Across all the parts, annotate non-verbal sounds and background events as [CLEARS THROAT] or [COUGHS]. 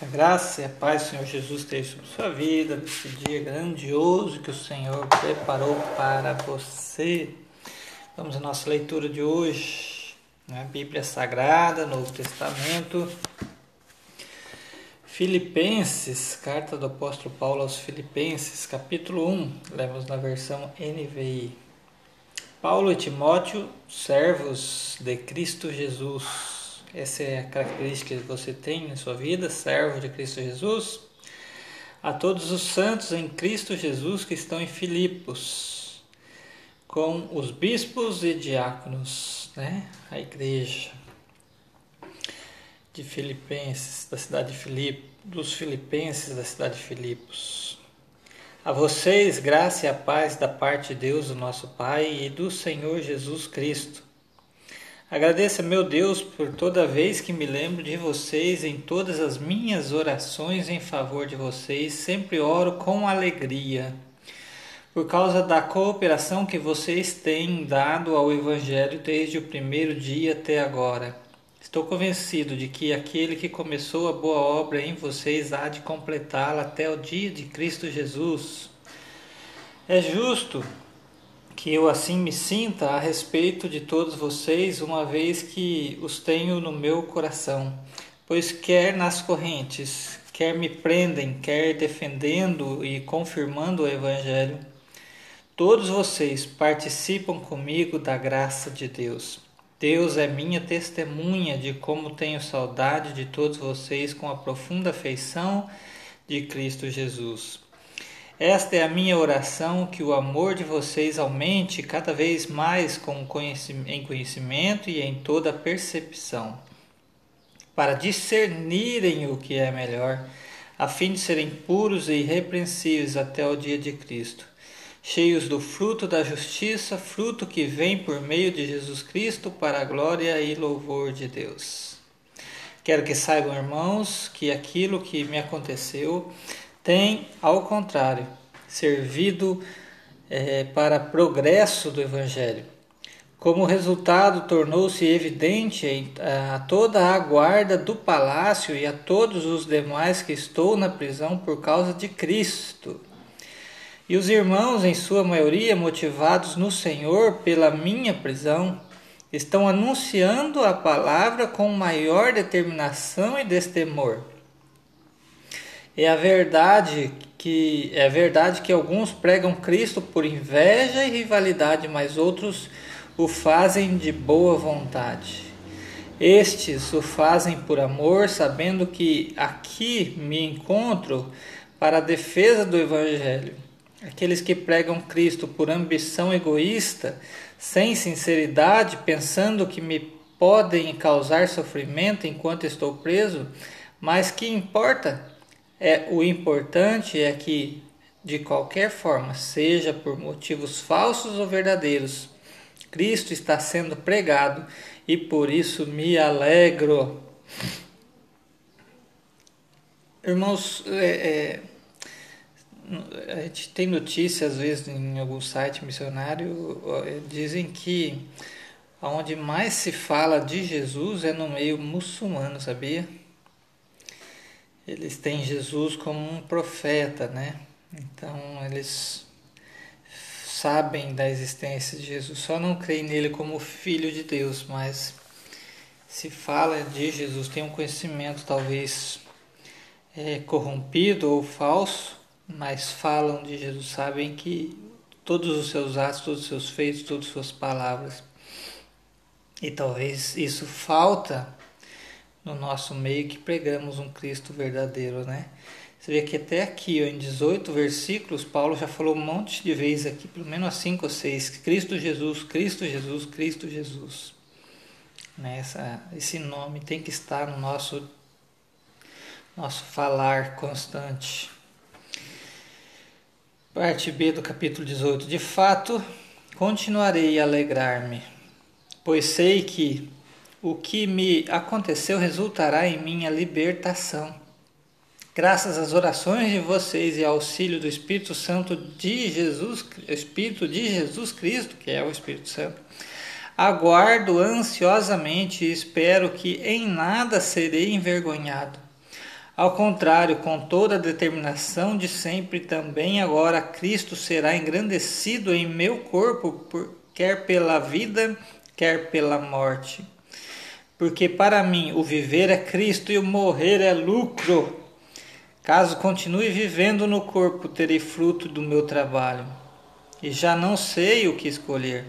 A graça e a paz do Senhor Jesus esteja sobre sua vida nesse dia grandioso que o Senhor preparou para você. Vamos à nossa leitura de hoje, na né? Bíblia Sagrada, Novo Testamento. Filipenses, carta do apóstolo Paulo aos Filipenses, capítulo 1, lemos na versão NVI. Paulo e Timóteo, servos de Cristo Jesus essa é a característica que você tem na sua vida, servo de Cristo Jesus. A todos os santos em Cristo Jesus que estão em Filipos, com os bispos e diáconos, né? A igreja de Filipenses, da cidade de Filipos, dos filipenses da cidade de Filipos. A vocês, graça e a paz da parte de Deus, o nosso Pai, e do Senhor Jesus Cristo. Agradeça, meu Deus, por toda vez que me lembro de vocês em todas as minhas orações em favor de vocês, sempre oro com alegria. Por causa da cooperação que vocês têm dado ao Evangelho desde o primeiro dia até agora. Estou convencido de que aquele que começou a boa obra em vocês há de completá-la até o dia de Cristo Jesus. É justo que eu assim me sinta a respeito de todos vocês, uma vez que os tenho no meu coração. Pois quer nas correntes, quer me prendem, quer defendendo e confirmando o Evangelho, todos vocês participam comigo da graça de Deus. Deus é minha testemunha de como tenho saudade de todos vocês com a profunda afeição de Cristo Jesus. Esta é a minha oração, que o amor de vocês aumente cada vez mais com conhecimento, em conhecimento e em toda percepção, para discernirem o que é melhor, a fim de serem puros e irrepreensíveis até o dia de Cristo, cheios do fruto da justiça, fruto que vem por meio de Jesus Cristo para a glória e louvor de Deus. Quero que saibam, irmãos, que aquilo que me aconteceu tem, ao contrário, servido é, para progresso do Evangelho. Como resultado, tornou-se evidente a toda a guarda do palácio e a todos os demais que estou na prisão por causa de Cristo. E os irmãos, em sua maioria, motivados no Senhor pela minha prisão, estão anunciando a palavra com maior determinação e destemor. É a verdade que é verdade que alguns pregam Cristo por inveja e rivalidade, mas outros o fazem de boa vontade. Estes o fazem por amor, sabendo que aqui me encontro para a defesa do Evangelho. Aqueles que pregam Cristo por ambição egoísta, sem sinceridade, pensando que me podem causar sofrimento enquanto estou preso, mas que importa é, o importante é que, de qualquer forma, seja por motivos falsos ou verdadeiros, Cristo está sendo pregado e por isso me alegro. Irmãos, é, é, a gente tem notícias às vezes em algum site missionário, dizem que onde mais se fala de Jesus é no meio muçulmano, sabia? Eles têm Jesus como um profeta, né? Então eles sabem da existência de Jesus, só não creem nele como filho de Deus, mas se fala de Jesus, tem um conhecimento talvez é, corrompido ou falso, mas falam de Jesus, sabem que todos os seus atos, todos os seus feitos, todas as suas palavras. E talvez isso falta no nosso meio que pregamos um Cristo verdadeiro, né? Você vê que até aqui, em 18 versículos, Paulo já falou um monte de vezes aqui, pelo menos 5 ou 6, Cristo Jesus, Cristo Jesus, Cristo Jesus. Nessa, né? esse nome tem que estar no nosso, nosso falar constante. Parte B do capítulo 18. De fato, continuarei a alegrar-me, pois sei que o que me aconteceu resultará em minha libertação. Graças às orações de vocês e ao auxílio do Espírito Santo de Jesus, Espírito de Jesus Cristo, que é o Espírito Santo, aguardo ansiosamente e espero que em nada serei envergonhado. Ao contrário, com toda a determinação de sempre, também agora Cristo será engrandecido em meu corpo, quer pela vida, quer pela morte. Porque para mim o viver é Cristo e o morrer é lucro. Caso continue vivendo no corpo, terei fruto do meu trabalho. E já não sei o que escolher.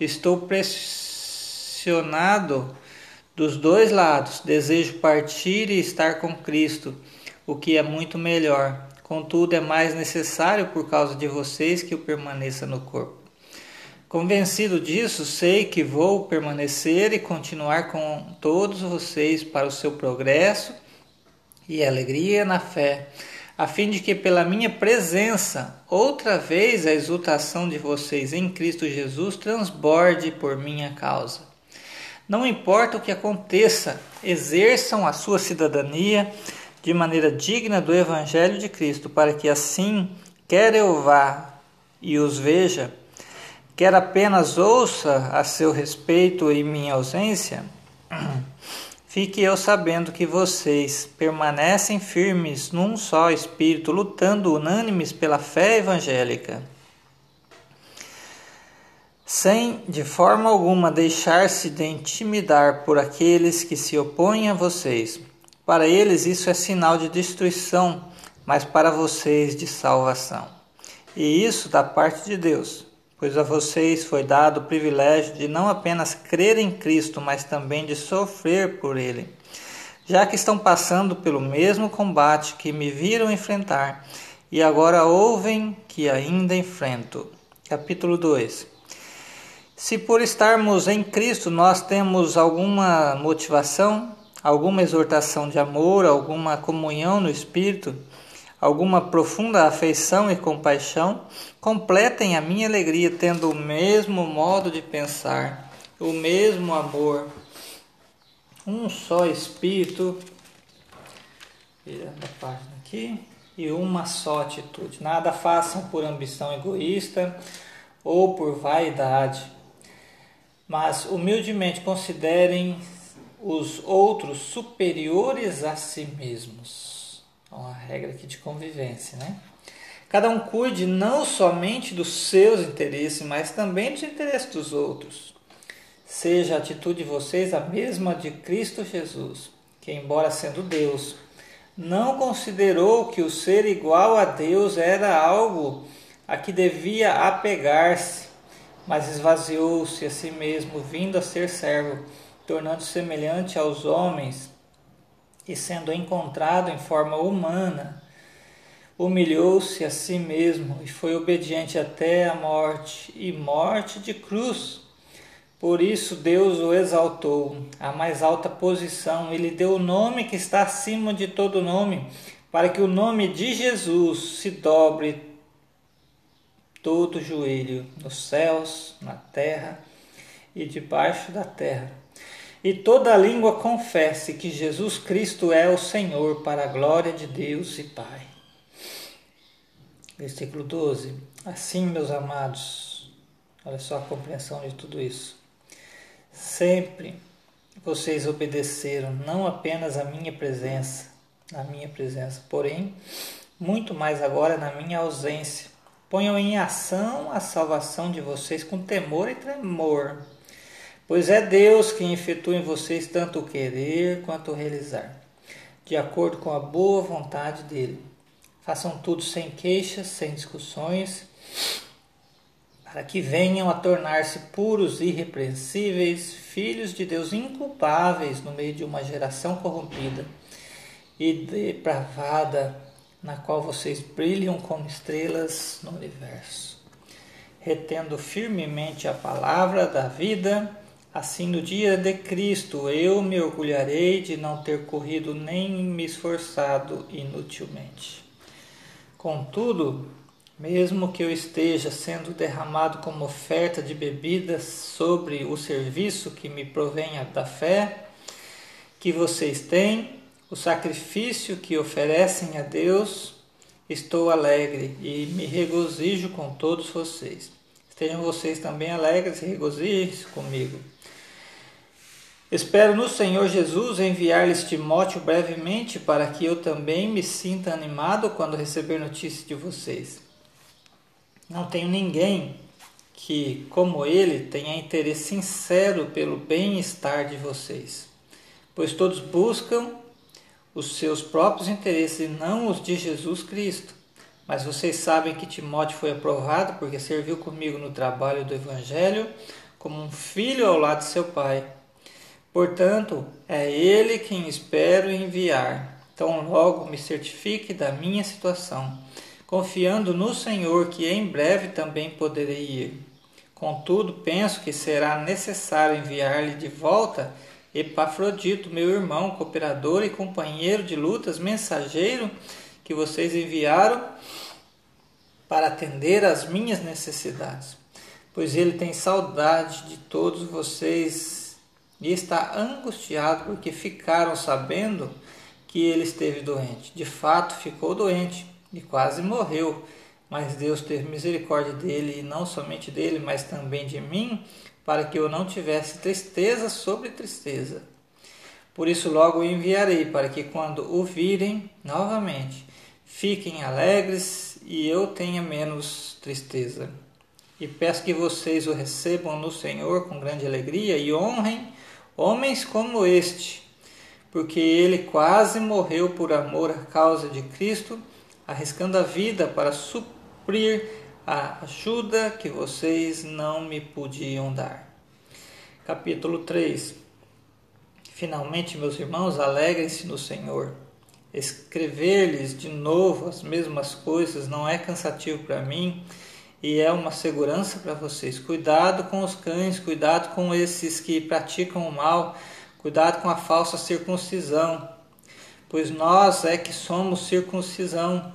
Estou pressionado dos dois lados, desejo partir e estar com Cristo, o que é muito melhor. Contudo, é mais necessário por causa de vocês que eu permaneça no corpo. Convencido disso, sei que vou permanecer e continuar com todos vocês para o seu progresso e alegria na fé, a fim de que pela minha presença, outra vez a exultação de vocês em Cristo Jesus transborde por minha causa. Não importa o que aconteça, exerçam a sua cidadania de maneira digna do Evangelho de Cristo, para que assim, quer eu vá e os veja, quer apenas ouça a seu respeito em minha ausência, [CLEARS THROAT] fique eu sabendo que vocês permanecem firmes num só espírito, lutando unânimes pela fé evangélica sem de forma alguma deixar-se de intimidar por aqueles que se opõem a vocês. Para eles isso é sinal de destruição, mas para vocês de salvação. E isso da parte de Deus, pois a vocês foi dado o privilégio de não apenas crer em Cristo, mas também de sofrer por Ele, já que estão passando pelo mesmo combate que me viram enfrentar e agora ouvem que ainda enfrento. Capítulo 2 se por estarmos em Cristo nós temos alguma motivação, alguma exortação de amor, alguma comunhão no Espírito, alguma profunda afeição e compaixão, completem a minha alegria tendo o mesmo modo de pensar, o mesmo amor, um só Espírito, virando a página aqui, e uma só atitude. Nada façam por ambição egoísta ou por vaidade mas humildemente considerem os outros superiores a si mesmos. É uma regra aqui de convivência, né? Cada um cuide não somente dos seus interesses, mas também dos interesses dos outros. Seja a atitude de vocês a mesma de Cristo Jesus, que, embora sendo Deus, não considerou que o ser igual a Deus era algo a que devia apegar-se mas esvaziou-se a si mesmo, vindo a ser servo, tornando-se semelhante aos homens e sendo encontrado em forma humana, humilhou-se a si mesmo e foi obediente até a morte e morte de cruz. Por isso Deus o exaltou à mais alta posição e lhe deu o nome que está acima de todo nome, para que o nome de Jesus se dobre todo joelho nos céus, na terra e debaixo da terra. E toda língua confesse que Jesus Cristo é o Senhor, para a glória de Deus e Pai. Versículo 12. Assim, meus amados, olha só a compreensão de tudo isso. Sempre vocês obedeceram não apenas a minha presença, na minha presença, porém, muito mais agora na minha ausência Ponham em ação a salvação de vocês com temor e tremor, pois é Deus quem efetua em vocês tanto o querer quanto o realizar, de acordo com a boa vontade dele. Façam tudo sem queixas, sem discussões, para que venham a tornar-se puros e irrepreensíveis, filhos de Deus inculpáveis no meio de uma geração corrompida e depravada na qual vocês brilham como estrelas no universo. Retendo firmemente a palavra da vida, assim no dia de Cristo eu me orgulharei de não ter corrido nem me esforçado inutilmente. Contudo, mesmo que eu esteja sendo derramado como oferta de bebidas sobre o serviço que me provenha da fé que vocês têm, o sacrifício que oferecem a Deus, estou alegre e me regozijo com todos vocês. Estejam vocês também alegres e regozijem-se comigo. Espero no Senhor Jesus enviar-lhes Timóteo brevemente para que eu também me sinta animado quando receber notícias de vocês. Não tenho ninguém que, como ele, tenha interesse sincero pelo bem-estar de vocês, pois todos buscam os seus próprios interesses e não os de Jesus Cristo. Mas vocês sabem que Timóteo foi aprovado porque serviu comigo no trabalho do Evangelho como um filho ao lado de seu pai. Portanto, é ele quem espero enviar. Então, logo me certifique da minha situação, confiando no Senhor que em breve também poderei ir. Contudo, penso que será necessário enviar-lhe de volta Epafrodito, meu irmão, cooperador e companheiro de lutas, mensageiro que vocês enviaram para atender às minhas necessidades, pois ele tem saudade de todos vocês e está angustiado porque ficaram sabendo que ele esteve doente. De fato, ficou doente e quase morreu, mas Deus teve misericórdia dele e não somente dele, mas também de mim, para que eu não tivesse tristeza sobre tristeza. Por isso logo o enviarei, para que quando o virem novamente, Fiquem alegres e eu tenha menos tristeza. E peço que vocês o recebam no Senhor com grande alegria e honrem homens como este, porque ele quase morreu por amor à causa de Cristo, arriscando a vida para suprir a ajuda que vocês não me podiam dar. Capítulo 3 Finalmente, meus irmãos, alegrem-se no Senhor. Escrever-lhes de novo as mesmas coisas não é cansativo para mim e é uma segurança para vocês. Cuidado com os cães, cuidado com esses que praticam o mal, cuidado com a falsa circuncisão, pois nós é que somos circuncisão.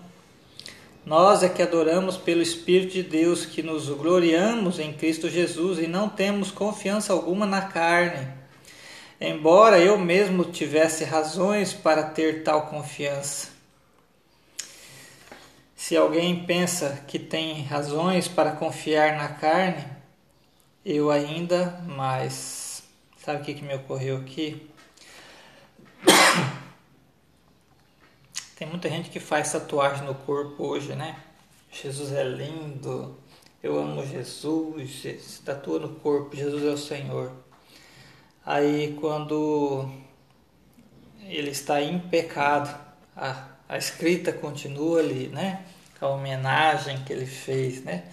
Nós é que adoramos pelo Espírito de Deus, que nos gloriamos em Cristo Jesus e não temos confiança alguma na carne embora eu mesmo tivesse razões para ter tal confiança. Se alguém pensa que tem razões para confiar na carne, eu ainda mais. Sabe o que, que me ocorreu aqui? [COUGHS] Tem muita gente que faz tatuagem no corpo hoje, né? Jesus é lindo, eu amo Jesus, se tatua no corpo, Jesus é o Senhor. Aí quando ele está em pecado, a, a escrita continua ali, né? A homenagem que ele fez, né?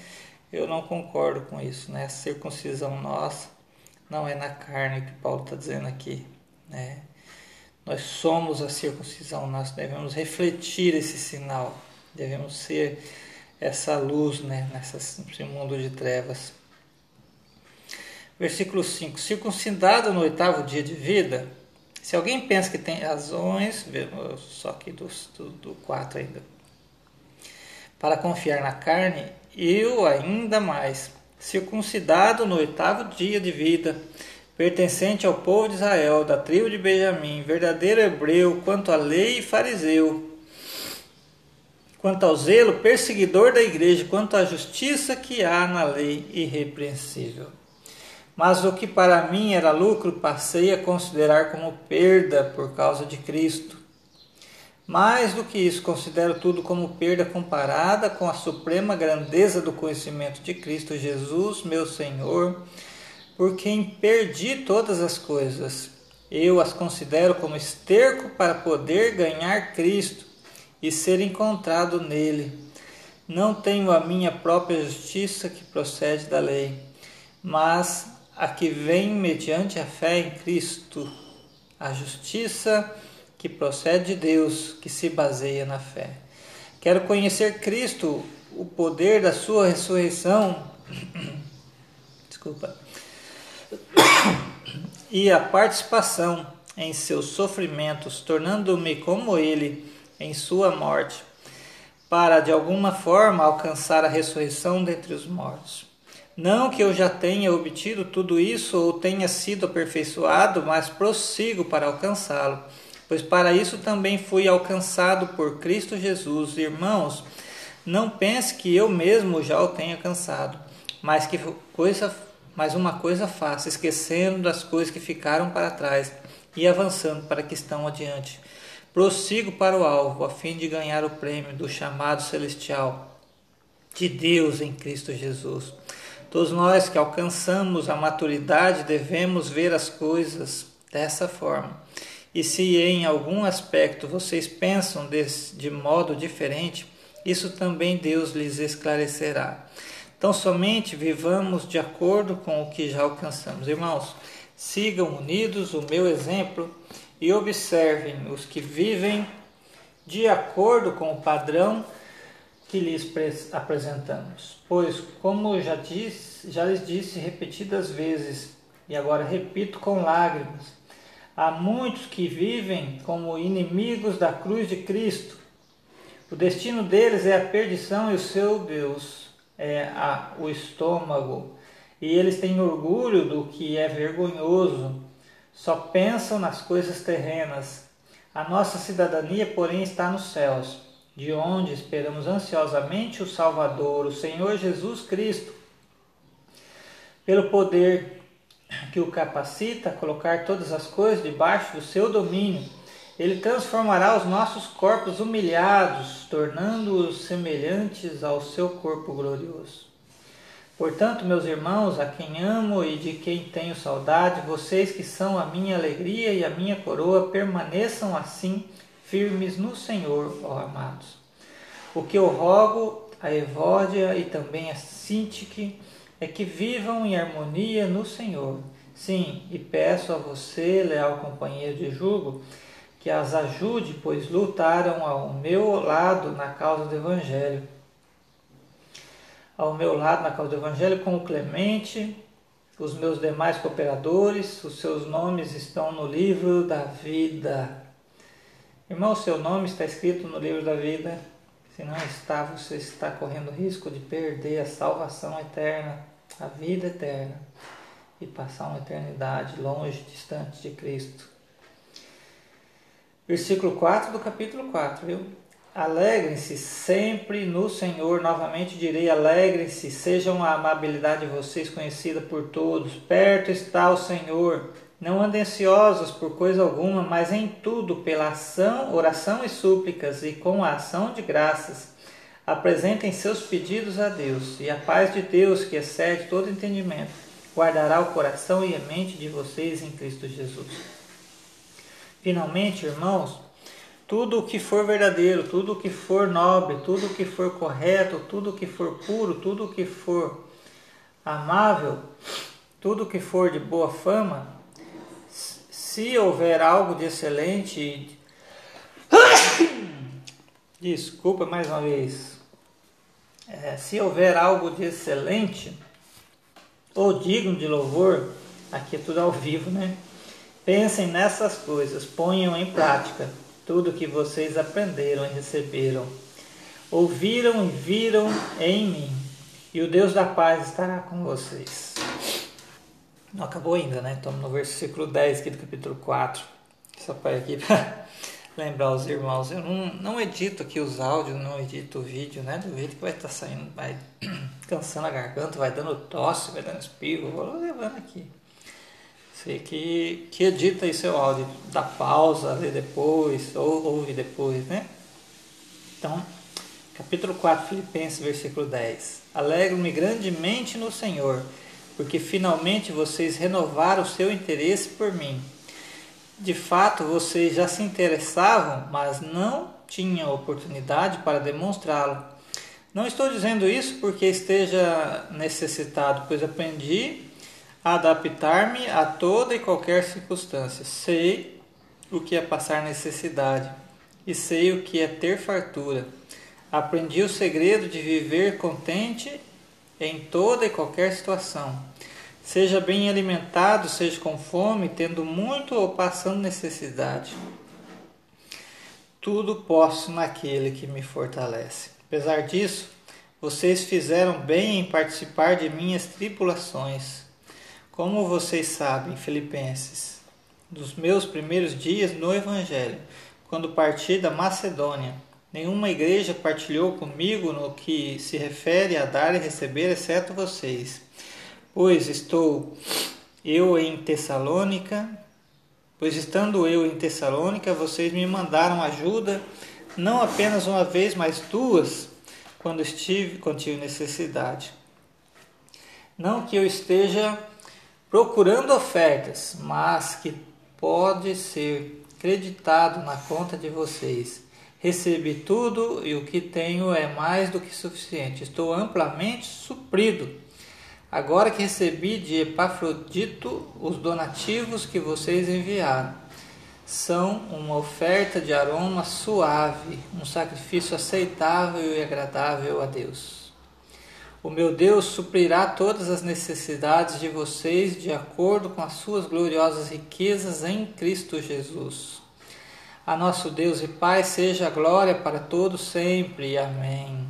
Eu não concordo com isso, né? A circuncisão nossa não é na carne que Paulo está dizendo aqui, né? Nós somos a circuncisão, nós devemos refletir esse sinal, devemos ser essa luz, né? Nesse mundo de trevas. Versículo 5: Circuncidado no oitavo dia de vida, se alguém pensa que tem razões, só aqui do, do, do 4 ainda, para confiar na carne, eu ainda mais, circuncidado no oitavo dia de vida, pertencente ao povo de Israel, da tribo de Benjamim, verdadeiro hebreu, quanto à lei e fariseu, quanto ao zelo, perseguidor da igreja, quanto à justiça que há na lei irrepreensível. Mas o que para mim era lucro, passei a considerar como perda por causa de Cristo. Mais do que isso, considero tudo como perda comparada com a suprema grandeza do conhecimento de Cristo Jesus, meu Senhor, por quem perdi todas as coisas. Eu as considero como esterco para poder ganhar Cristo e ser encontrado nele. Não tenho a minha própria justiça que procede da lei, mas a que vem mediante a fé em Cristo, a justiça que procede de Deus, que se baseia na fé. Quero conhecer Cristo, o poder da sua ressurreição. [COUGHS] Desculpa. E a participação em seus sofrimentos, tornando-me como ele em sua morte, para de alguma forma alcançar a ressurreição dentre os mortos. Não que eu já tenha obtido tudo isso ou tenha sido aperfeiçoado, mas prossigo para alcançá-lo, pois para isso também fui alcançado por Cristo Jesus. Irmãos, não pense que eu mesmo já o tenha alcançado, mas que coisa mas uma coisa faço, esquecendo das coisas que ficaram para trás e avançando para que estão adiante. Prossigo para o alvo, a fim de ganhar o prêmio do chamado celestial de Deus em Cristo Jesus. Todos nós que alcançamos a maturidade devemos ver as coisas dessa forma. E se em algum aspecto vocês pensam de, de modo diferente, isso também Deus lhes esclarecerá. Então, somente vivamos de acordo com o que já alcançamos. Irmãos, sigam unidos o meu exemplo e observem os que vivem de acordo com o padrão que lhes apresentamos. Pois, como já, disse, já lhes disse repetidas vezes, e agora repito com lágrimas, há muitos que vivem como inimigos da cruz de Cristo. O destino deles é a perdição e o seu Deus é, a, o estômago e eles têm orgulho do que é vergonhoso, só pensam nas coisas terrenas. A nossa cidadania, porém, está nos céus, de onde esperamos ansiosamente o Salvador, o Senhor Jesus Cristo. Pelo poder que o capacita a colocar todas as coisas debaixo do seu domínio, ele transformará os nossos corpos humilhados, tornando-os semelhantes ao seu corpo glorioso. Portanto, meus irmãos, a quem amo e de quem tenho saudade, vocês que são a minha alegria e a minha coroa, permaneçam assim firmes no Senhor, ó amados. O que eu rogo a Evódia e também a Sintique é que vivam em harmonia no Senhor. Sim, e peço a você, leal companheiro de jugo, que as ajude, pois lutaram ao meu lado na causa do Evangelho. Ao meu lado na causa do Evangelho, como Clemente, os meus demais cooperadores, os seus nomes estão no livro da vida. Irmão, seu nome está escrito no livro da vida. Se não está, você está correndo risco de perder a salvação eterna, a vida eterna e passar uma eternidade longe, distante de Cristo. Versículo 4 do capítulo 4, viu? Alegrem-se sempre no Senhor. Novamente direi: alegrem-se, sejam a amabilidade de vocês conhecida por todos. Perto está o Senhor. Não andem ansiosos por coisa alguma, mas em tudo, pela ação, oração e súplicas, e com a ação de graças, apresentem seus pedidos a Deus. E a paz de Deus, que excede todo entendimento, guardará o coração e a mente de vocês em Cristo Jesus. Finalmente, irmãos, tudo o que for verdadeiro, tudo o que for nobre, tudo o que for correto, tudo o que for puro, tudo o que for amável, tudo o que for de boa fama, se houver algo de excelente, desculpa mais uma vez, é, se houver algo de excelente ou digno de louvor, aqui é tudo ao vivo, né? Pensem nessas coisas, ponham em prática tudo que vocês aprenderam e receberam, ouviram e viram em mim, e o Deus da paz estará com vocês. Não acabou ainda, né? Estamos no versículo 10 aqui do capítulo 4. Só para aqui [LAUGHS] para lembrar os irmãos. Eu não, não edito aqui os áudios, não edito o vídeo, né? Do vídeo que vai estar tá saindo, vai [CLEARS THROAT] cansando a garganta, vai dando tosse, vai dando espirro. Vou levando aqui. Você que, que edita aí seu áudio, dá pausa, lê depois, ou ouve depois, né? Então, capítulo 4, Filipenses, versículo 10. Alegro-me grandemente no Senhor, porque finalmente vocês renovaram o seu interesse por mim. De fato, vocês já se interessavam, mas não tinham oportunidade para demonstrá-lo. Não estou dizendo isso porque esteja necessitado, pois aprendi adaptar-me a toda e qualquer circunstância. Sei o que é passar necessidade e sei o que é ter fartura. Aprendi o segredo de viver contente em toda e qualquer situação. Seja bem alimentado, seja com fome, tendo muito ou passando necessidade. Tudo posso naquele que me fortalece. Apesar disso, vocês fizeram bem em participar de minhas tribulações como vocês sabem, Filipenses, dos meus primeiros dias no Evangelho, quando parti da Macedônia, nenhuma igreja partilhou comigo no que se refere a dar e receber, exceto vocês. Pois estou eu em Tessalônica, pois estando eu em Tessalônica, vocês me mandaram ajuda, não apenas uma vez, mas duas, quando estive, quando tive necessidade. Não que eu esteja procurando ofertas, mas que pode ser creditado na conta de vocês. Recebi tudo e o que tenho é mais do que suficiente. Estou amplamente suprido. Agora que recebi de Epafrodito os donativos que vocês enviaram, são uma oferta de aroma suave, um sacrifício aceitável e agradável a Deus. O meu Deus suprirá todas as necessidades de vocês de acordo com as suas gloriosas riquezas em Cristo Jesus. A nosso Deus e Pai seja a glória para todos sempre. Amém.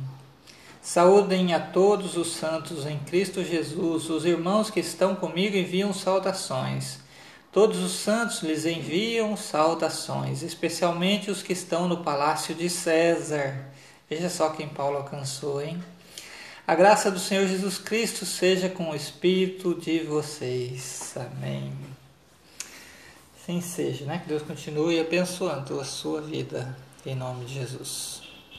Saúdem a todos os santos em Cristo Jesus. Os irmãos que estão comigo enviam saudações. Todos os santos lhes enviam saudações, especialmente os que estão no palácio de César. Veja só quem Paulo alcançou, hein? A graça do Senhor Jesus Cristo seja com o espírito de vocês. Amém. Assim seja, né? Que Deus continue abençoando a sua vida, em nome de Jesus.